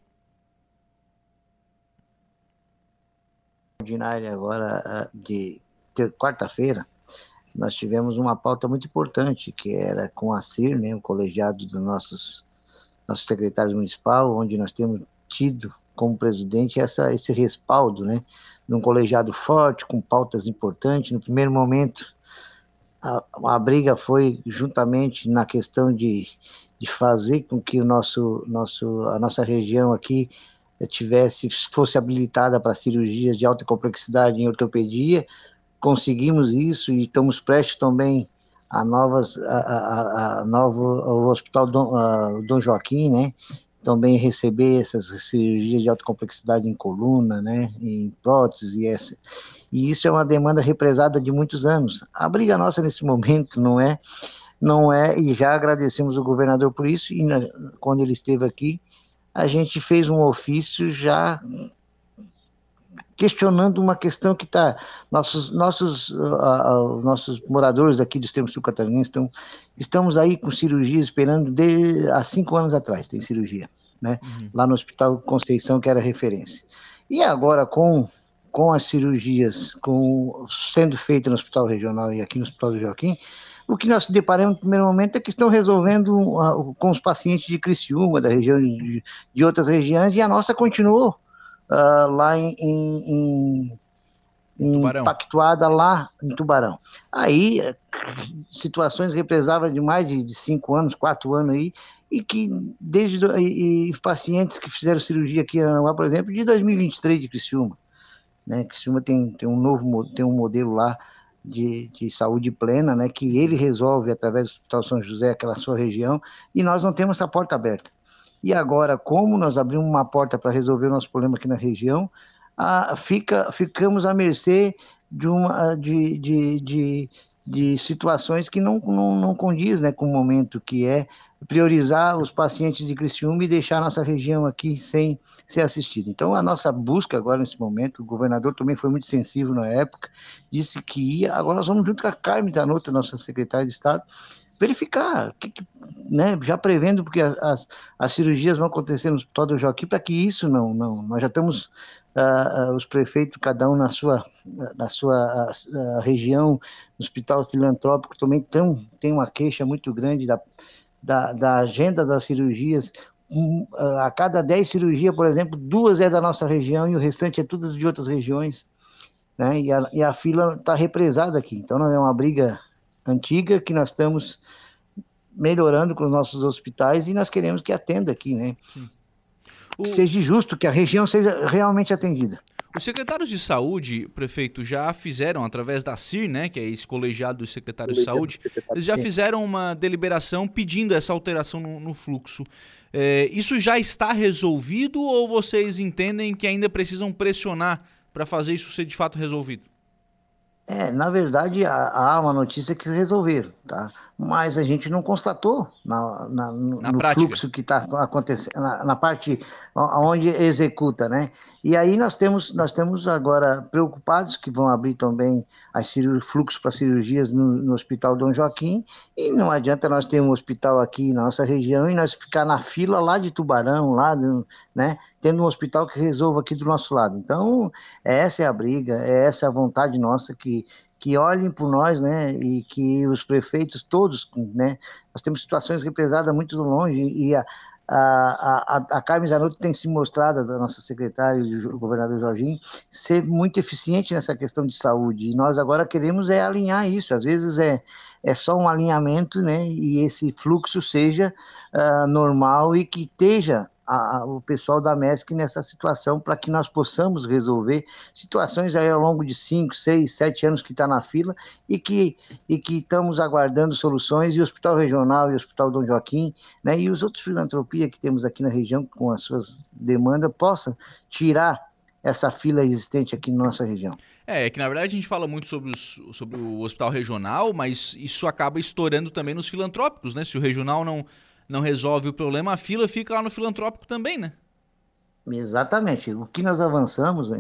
Ordinária agora ah, de quarta-feira, nós tivemos uma pauta muito importante, que era com a CIR, né, o colegiado dos nossos, nossos secretários municipal, onde nós temos tido como presidente essa, esse respaldo, né, de um colegiado forte, com pautas importantes. No primeiro momento, a, a briga foi juntamente na questão de, de fazer com que o nosso, nosso, a nossa região aqui tivesse fosse habilitada para cirurgias de alta complexidade em ortopedia, conseguimos isso e estamos prestes também a novas a, a, a novo o hospital Dom, a, Dom Joaquim né? Também receber essas cirurgias de alta complexidade em coluna né? Em prótese e essa e isso é uma demanda represada de muitos anos. A briga nossa nesse momento não é? Não é e já agradecemos o governador por isso e na, quando ele esteve aqui a gente fez um ofício já questionando uma questão que está nossos nossos uh, uh, nossos moradores aqui do extremo sul catarinense estão estamos aí com cirurgia esperando de há cinco anos atrás tem cirurgia né uhum. lá no hospital Conceição que era referência e agora com com as cirurgias com sendo feitas no hospital regional e aqui no hospital do Joaquim o que nós deparamos no primeiro momento é que estão resolvendo com os pacientes de Criciúma, da região de, de outras regiões, e a nossa continuou uh, lá em, em, em impactuada lá em Tubarão. Aí, situações represavam de mais de, de cinco anos, quatro anos aí, e que desde e, e pacientes que fizeram cirurgia aqui em Aranaguá, por exemplo, de 2023 de Criciúma. Né? Criciúma tem, tem um novo tem um modelo lá de, de saúde plena, né, que ele resolve através do Hospital São José, aquela sua região, e nós não temos essa porta aberta. E agora, como nós abrimos uma porta para resolver o nosso problema aqui na região, a, fica, ficamos à mercê de, uma, de, de, de, de situações que não, não, não condiz né, com o momento que é priorizar os pacientes de Criciúma e deixar a nossa região aqui sem ser assistida. Então, a nossa busca agora nesse momento, o governador também foi muito sensível na época, disse que ia, agora nós vamos junto com a Carmen Tanota, nossa secretária de Estado, verificar, que, né, já prevendo, porque as, as, as, cirurgias vão acontecer no Hospital do Joaquim, para que isso não, não, nós já estamos, uh, uh, os prefeitos, cada um na sua, na sua uh, região, no Hospital Filantrópico também tão, tem uma queixa muito grande da, da, da agenda das cirurgias, um, a cada 10 cirurgias, por exemplo, duas é da nossa região e o restante é tudo de outras regiões, né, e a, e a fila está represada aqui, então não é uma briga antiga que nós estamos melhorando com os nossos hospitais e nós queremos que atenda aqui, né? O... Que seja justo, que a região seja realmente atendida. Os secretários de saúde, prefeito, já fizeram, através da CIR, né, que é esse colegiado dos secretários de saúde, eles já fizeram uma deliberação pedindo essa alteração no, no fluxo. É, isso já está resolvido ou vocês entendem que ainda precisam pressionar para fazer isso ser de fato resolvido? É, na verdade, há uma notícia que resolveram, tá? Mas a gente não constatou na, na, no, na no fluxo que está acontecendo, na, na, parte onde executa, né? E aí nós temos, nós temos agora preocupados que vão abrir também as fluxos para cirurgias no, no, Hospital Dom Joaquim, e não adianta nós ter um hospital aqui na nossa região e nós ficar na fila lá de Tubarão, lá, do, né? Tendo um hospital que resolva aqui do nosso lado. Então, essa é a briga, é essa a vontade nossa que que olhem por nós, né, e que os prefeitos todos, né, nós temos situações represadas muito longe e a, a, a, a Carmen Zanotto tem se mostrado, da nossa secretária, o governador Jorginho, ser muito eficiente nessa questão de saúde. E nós agora queremos é alinhar isso. Às vezes é, é só um alinhamento, né? E esse fluxo seja uh, normal e que esteja a, a, o pessoal da MESC nessa situação para que nós possamos resolver situações aí ao longo de 5, 6, 7 anos que está na fila e que, e que estamos aguardando soluções e o Hospital Regional e o Hospital Dom Joaquim né, e os outros filantropia que temos aqui na região com as suas demandas possam tirar essa fila existente aqui na nossa região. É, é que na verdade a gente fala muito sobre, os, sobre o hospital regional, mas isso acaba estourando também nos filantrópicos, né? Se o regional não, não resolve o problema, a fila fica lá no filantrópico também, né? Exatamente. O que nós avançamos,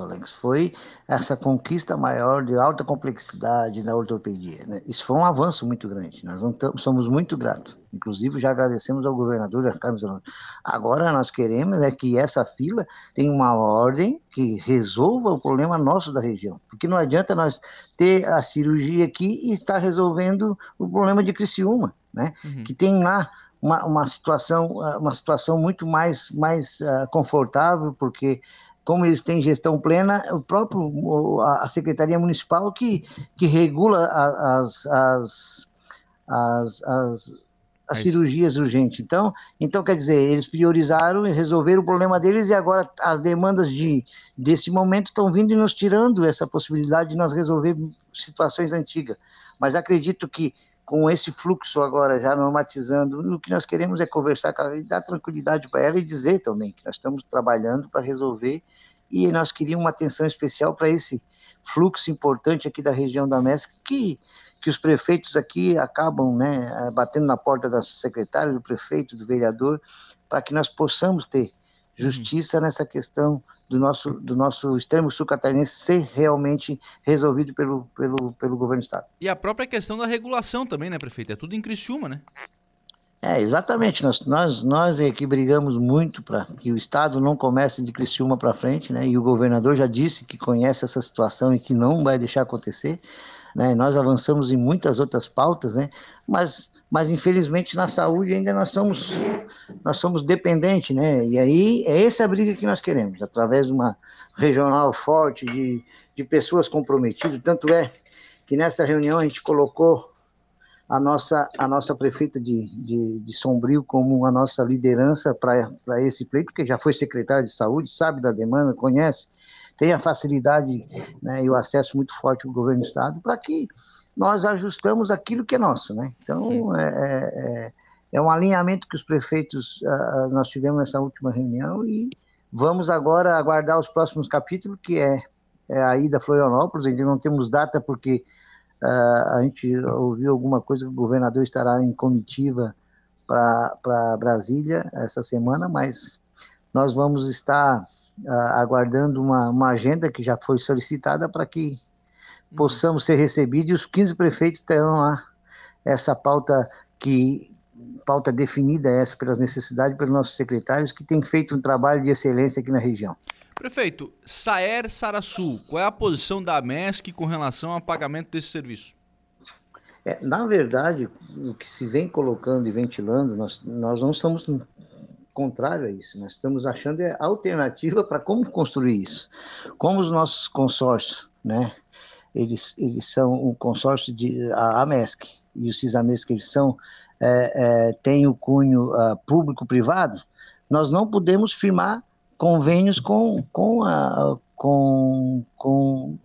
Alex, foi essa conquista maior de alta complexidade na ortopedia. Né? Isso foi um avanço muito grande. Nós somos muito gratos. Inclusive, já agradecemos ao governador Carlos Agora, nós queremos é que essa fila tenha uma ordem que resolva o problema nosso da região. Porque não adianta nós ter a cirurgia aqui e estar resolvendo o problema de Criciúma, né? Uhum. Que tem lá uma, uma situação ah, uma situação muito mais mais uh, confortável porque como eles têm gestão plena o próprio a secretaria municipal que que regula as as as, as as cirurgias urgentes. Então, então quer dizer, eles priorizaram e resolveram o problema deles e agora as demandas de desse momento estão vindo e nos tirando essa possibilidade de nós resolver situações antigas. Mas acredito que com esse fluxo agora já normatizando, o que nós queremos é conversar com ela e dar tranquilidade para ela e dizer também que nós estamos trabalhando para resolver e nós queríamos uma atenção especial para esse fluxo importante aqui da região da MESC, que, que os prefeitos aqui acabam né, batendo na porta da secretária, do prefeito, do vereador, para que nós possamos ter justiça nessa questão do nosso, do nosso extremo sul catarinense ser realmente resolvido pelo, pelo, pelo governo do estado. E a própria questão da regulação também, né, prefeito? É tudo em Criciúma, né? É, exatamente. Nós, nós, nós aqui brigamos muito para que o Estado não comece de Criciúma para frente, né? E o governador já disse que conhece essa situação e que não vai deixar acontecer. né? Nós avançamos em muitas outras pautas, né? Mas, mas infelizmente na saúde ainda nós somos nós somos dependentes, né? E aí é essa briga que nós queremos, através de uma regional forte de, de pessoas comprometidas. Tanto é que nessa reunião a gente colocou a nossa, a nossa prefeita de, de, de Sombrio como a nossa liderança para esse pleito, porque já foi secretária de saúde, sabe da demanda, conhece, tem a facilidade né, e o acesso muito forte ao governo do Estado, para que nós ajustamos aquilo que é nosso. Né? Então, é, é, é, é um alinhamento que os prefeitos, uh, nós tivemos nessa última reunião e vamos agora aguardar os próximos capítulos, que é, é a ida a Florianópolis, ainda não temos data porque Uh, a gente ouviu alguma coisa que o governador estará em comitiva para Brasília essa semana, mas nós vamos estar uh, aguardando uma, uma, agenda que já foi solicitada para que. Possamos ser recebidos e os 15 prefeitos terão lá essa pauta que pauta definida essa pelas necessidades pelos nossos secretários que têm feito um trabalho de excelência aqui na região. Prefeito, Saer Sarasul, qual é a posição da MESC com relação ao pagamento desse serviço? É, na verdade, o que se vem colocando e ventilando, nós, nós não estamos contrário a isso, nós estamos achando é alternativa para como construir isso. Como os nossos consórcios, né, eles, eles são um consórcio de a, a MESC e o CISAMESC, eles são, é, é, tem o cunho uh, público-privado, nós não podemos firmar convênios com, com, a, com, com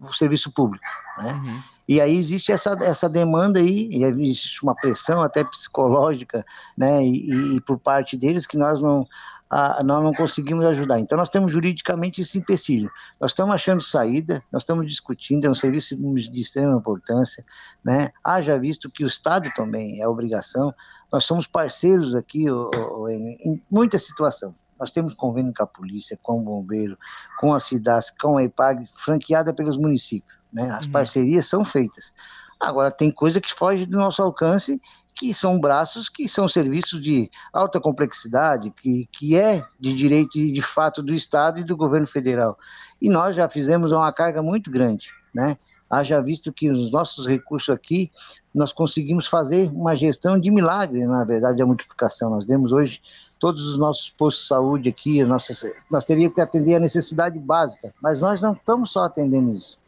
o serviço público. Né? Uhum. E aí existe essa, essa demanda aí, e existe uma pressão até psicológica, né, e, e por parte deles que nós não, a, nós não conseguimos ajudar. Então nós temos juridicamente esse empecilho. Nós estamos achando saída, nós estamos discutindo, é um serviço de extrema importância, né, haja visto que o Estado também é obrigação, nós somos parceiros aqui o, o, em, em muita situação. Nós temos convênio com a polícia, com o bombeiro, com a cidade, com a EPAG, franqueada pelos municípios. Né? As uhum. parcerias são feitas. Agora, tem coisa que foge do nosso alcance, que são braços, que são serviços de alta complexidade, que, que é de direito de, fato do Estado e do governo federal. E nós já fizemos uma carga muito grande, né? Haja visto que os nossos recursos aqui, nós conseguimos fazer uma gestão de milagre, na verdade, a multiplicação. Nós demos hoje todos os nossos postos de saúde aqui, nossas, nós teríamos que atender a necessidade básica, mas nós não estamos só atendendo isso.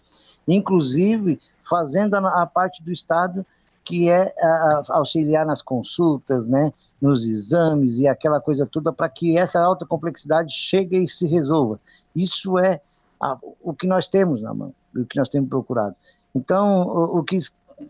Inclusive, fazendo a, a parte do Estado que é auxiliar nas consultas, né, nos exames e aquela coisa toda para que essa alta complexidade chegue e se resolva. Isso é a, o que nós temos na mão, o que nós temos procurado. Então, o, o que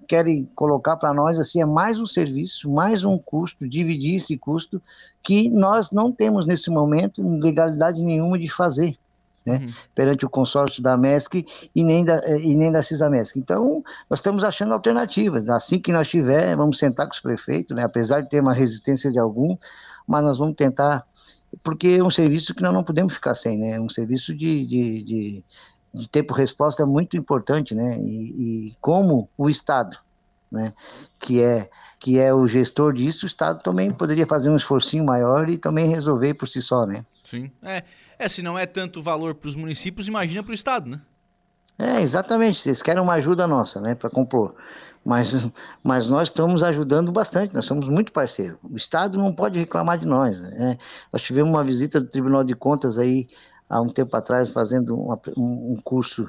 querem colocar para nós assim é mais um serviço, mais um custo, dividir esse custo que nós não temos nesse momento legalidade nenhuma de fazer. Né, uhum. perante o consórcio da MESC e nem da, e nem da CISAMESC. Então, nós estamos achando alternativas. Assim que nós tiver, vamos sentar com os prefeitos, né, apesar de ter uma resistência de algum, mas nós vamos tentar, porque é um serviço que nós não podemos ficar sem, né? É um serviço de, de, de de tempo-resposta é muito importante, né? E, e, como o Estado, né? Que é que é o gestor disso, o Estado também poderia fazer um esforcinho maior e também resolver por si só, né? Sim, é, é se não é tanto valor para os municípios, imagina para o Estado, né? É, exatamente. Vocês querem uma ajuda nossa, né, para compor. Mas, mas nós estamos ajudando bastante, nós somos muito parceiros. O Estado não pode reclamar de nós. Né? Nós tivemos uma visita do Tribunal de Contas aí há um tempo atrás fazendo uma, um, curso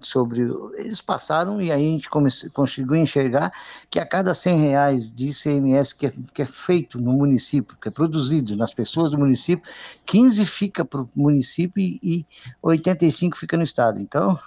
sobre. Eles passaram e aí a gente comece, conseguiu enxergar que a cada 100 reais de ICMS que é, que é feito no município, que é produzido nas pessoas do município, 15 fica para o município e, e 85 fica no estado. Então,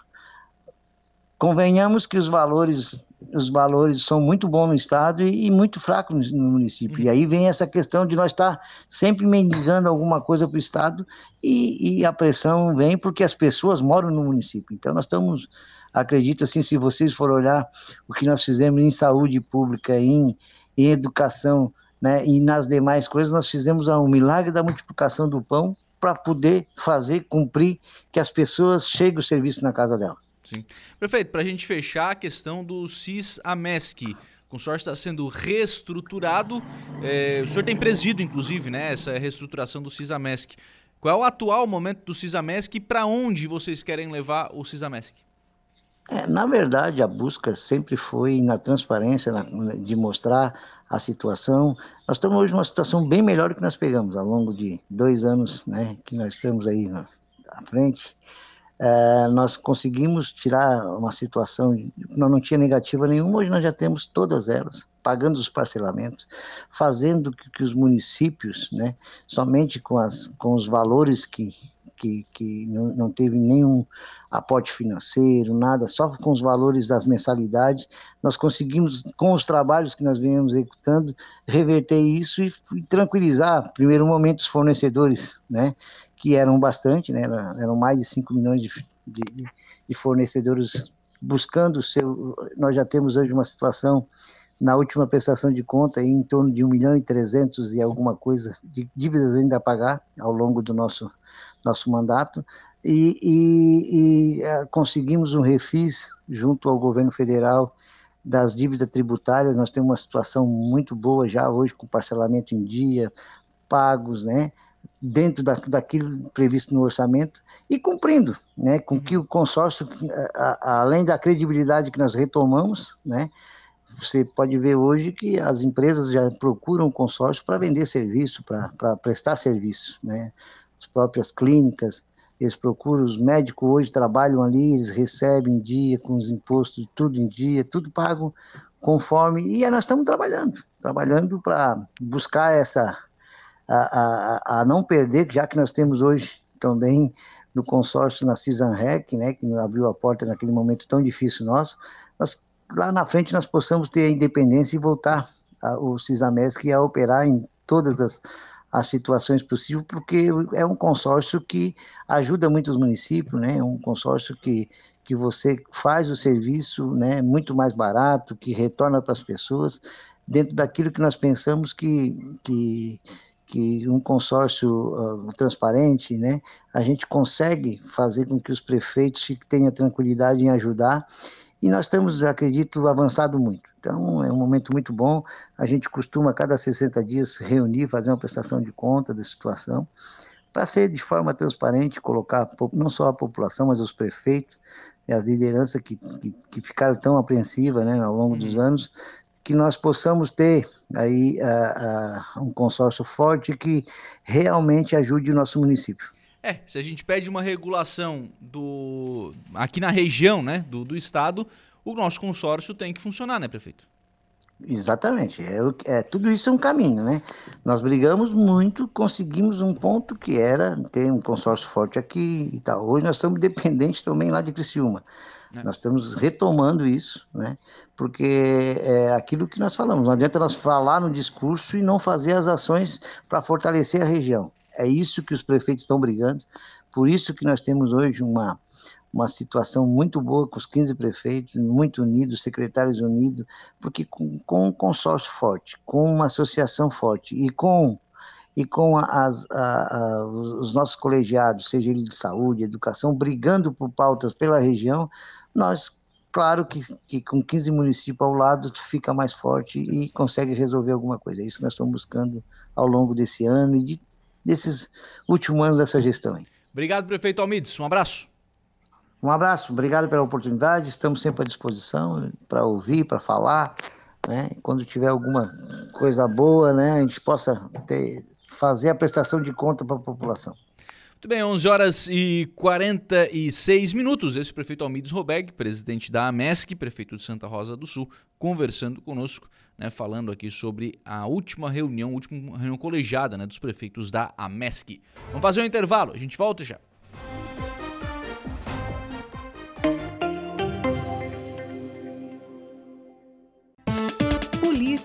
convenhamos que os valores os valores são muito bons no estado e, e muito fracos no, município. Uhum. E aí vem essa questão de nós estar sempre mendigando alguma coisa para o estado e, e, a pressão vem porque as pessoas moram no município. Então nós estamos, acredito assim, se vocês forem olhar o que nós fizemos em saúde pública, em, em educação, né, e nas demais coisas, nós fizemos um milagre da multiplicação do pão para poder fazer, cumprir, que as pessoas cheguem o serviço na casa delas. Sim. Prefeito, para a gente fechar a questão do CIS-AMESC, o consórcio está sendo reestruturado, é, o senhor tem presidido, inclusive, né, essa reestruturação do CIS-AMESC. Qual é o atual momento do CISAMESC e para onde vocês querem levar o CISAMESC? É, na verdade, a busca sempre foi na transparência, na, de mostrar a situação. Nós estamos hoje numa situação bem melhor do que nós pegamos ao longo de dois anos né, que nós estamos aí na, à frente. É, nós conseguimos tirar uma situação, nós não tinha negativa nenhuma, hoje nós já temos todas elas, pagando os parcelamentos, fazendo que, que os municípios, né, somente com, as, com os valores que, que, que não, não teve nenhum aporte financeiro, nada, só com os valores das mensalidades, nós conseguimos, com os trabalhos que nós viemos executando, reverter isso e, e tranquilizar, primeiro momento, os fornecedores, né, que eram bastante, né, eram mais de 5 milhões de, de, de fornecedores buscando o seu, nós já temos hoje uma situação na última prestação de conta em torno de 1 milhão e 300 e alguma coisa de dívidas ainda a pagar ao longo do nosso nosso mandato e, e, e é, conseguimos um refis junto ao governo federal das dívidas tributárias. Nós temos uma situação muito boa já hoje com parcelamento em dia, pagos, né? dentro da, daquilo previsto no orçamento e cumprindo, né, com que o consórcio, a, a, além da credibilidade que nós retomamos, né, você pode ver hoje que as empresas já procuram o consórcio para vender serviço, para prestar serviço, né, as próprias clínicas, eles procuram, os médicos hoje trabalham ali, eles recebem em dia, com os impostos, tudo em dia, tudo pago conforme, e nós estamos trabalhando, trabalhando para buscar essa, a, a, a, não perder, já que nós temos hoje também no consórcio na Cisanrec, né, que abriu a porta naquele momento tão difícil nosso, nós, lá na frente nós possamos ter a independência e voltar a, o Cisamesc a operar em todas as as situações possíveis, porque é um consórcio que ajuda muito os municípios, né? É um consórcio que, que você faz o serviço né, muito mais barato, que retorna para as pessoas, dentro daquilo que nós pensamos que, que, que um consórcio uh, transparente, né, a gente consegue fazer com que os prefeitos tenham tranquilidade em ajudar e nós estamos, acredito, avançado muito. Então, é um momento muito bom. A gente costuma, a cada 60 dias, reunir, fazer uma prestação de conta da situação, para ser de forma transparente, colocar não só a população, mas os prefeitos e as lideranças que, que, que ficaram tão apreensivas né, ao longo uhum. dos anos, que nós possamos ter aí uh, uh, um consórcio forte que realmente ajude o nosso município. É, se a gente pede uma regulação do aqui na região, né, do, do estado, o nosso consórcio tem que funcionar, né, prefeito? Exatamente. É, é, tudo isso é um caminho, né? Nós brigamos muito, conseguimos um ponto que era ter um consórcio forte aqui e tal. Hoje nós estamos dependentes também lá de Criciúma. É. Nós estamos retomando isso, né? Porque é aquilo que nós falamos. Não adianta nós falar no discurso e não fazer as ações para fortalecer a região. É isso que os prefeitos estão brigando, por isso que nós temos hoje uma, uma situação muito boa com os 15 prefeitos, muito unidos, secretários unidos, porque com, com um consórcio forte, com uma associação forte e com e com as, a, a, os nossos colegiados, seja ele de saúde, educação, brigando por pautas pela região, nós, claro que, que com 15 municípios ao lado, fica mais forte e consegue resolver alguma coisa. É isso que nós estamos buscando ao longo desse ano e de desses últimos anos dessa gestão. Hein? Obrigado, prefeito Almides. Um abraço. Um abraço, obrigado pela oportunidade. Estamos sempre à disposição para ouvir, para falar. Né? Quando tiver alguma coisa boa, né, a gente possa ter, fazer a prestação de conta para a população. Muito bem, 11 horas e 46 minutos. Esse é o prefeito Almides Robeg, presidente da AMESC, prefeito de Santa Rosa do Sul, conversando conosco, né, falando aqui sobre a última reunião, última reunião colegiada né, dos prefeitos da AMESC. Vamos fazer um intervalo, a gente volta já.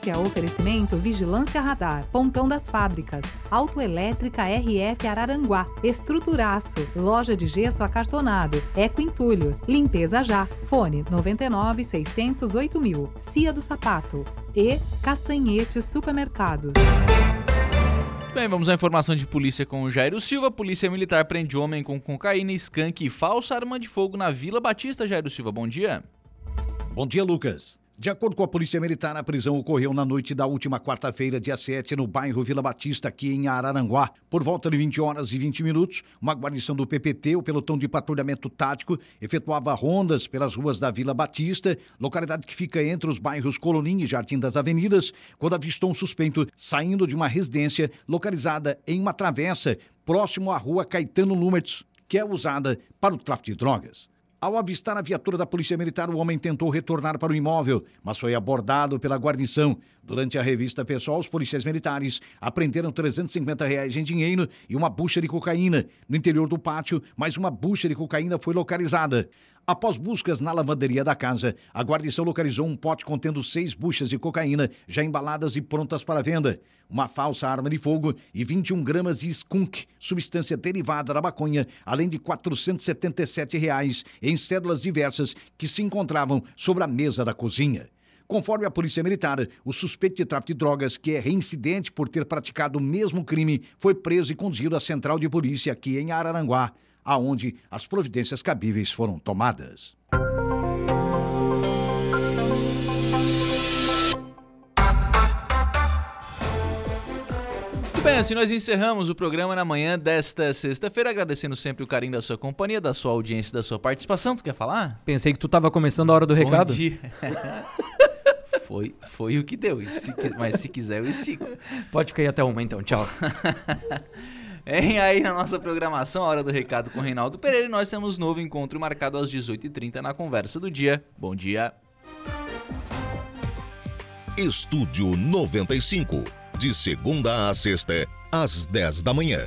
Notícia oferecimento Vigilância Radar, Pontão das Fábricas, Autoelétrica RF Araranguá, Estruturaço, Loja de Gesso Acartonado, Eco Entulhos, Limpeza Já, Fone 99 608 mil, Cia do Sapato e Castanhetes Supermercados. Bem, vamos à informação de polícia com o Jairo Silva. Polícia Militar prende homem com cocaína, skunk e falsa arma de fogo na Vila Batista. Jairo Silva, bom dia. Bom dia, Lucas. De acordo com a Polícia Militar, a prisão ocorreu na noite da última quarta-feira, dia 7, no bairro Vila Batista, aqui em Araranguá. Por volta de 20 horas e 20 minutos, uma guarnição do PPT, o pelotão de patrulhamento tático, efetuava rondas pelas ruas da Vila Batista, localidade que fica entre os bairros Colonim e Jardim das Avenidas, quando avistou um suspeito saindo de uma residência localizada em uma travessa próximo à rua Caetano Lumertz, que é usada para o tráfico de drogas. Ao avistar a viatura da Polícia Militar, o homem tentou retornar para o imóvel, mas foi abordado pela guarnição. Durante a revista pessoal, os policiais militares apreenderam 350 reais em dinheiro e uma bucha de cocaína. No interior do pátio, mais uma bucha de cocaína foi localizada. Após buscas na lavanderia da casa, a guarnição localizou um pote contendo seis buchas de cocaína, já embaladas e prontas para venda, uma falsa arma de fogo e 21 gramas de skunk, substância derivada da maconha, além de 477 reais em cédulas diversas que se encontravam sobre a mesa da cozinha. Conforme a Polícia Militar, o suspeito de tráfico de drogas, que é reincidente por ter praticado o mesmo crime, foi preso e conduzido à central de polícia aqui em Araranguá aonde as providências cabíveis foram tomadas. Muito bem, assim nós encerramos o programa na manhã desta sexta-feira, agradecendo sempre o carinho da sua companhia, da sua audiência, da sua participação. Tu quer falar? Pensei que tu estava começando a hora do recado. Bom dia. foi, foi o que deu, se, mas se quiser eu estico. Pode ficar aí até uma então, tchau. Em aí na nossa programação, a hora do recado com Reinaldo Pereira, nós temos novo encontro marcado às 18h30 na conversa do dia. Bom dia. Estúdio 95, de segunda a sexta, às 10 da manhã.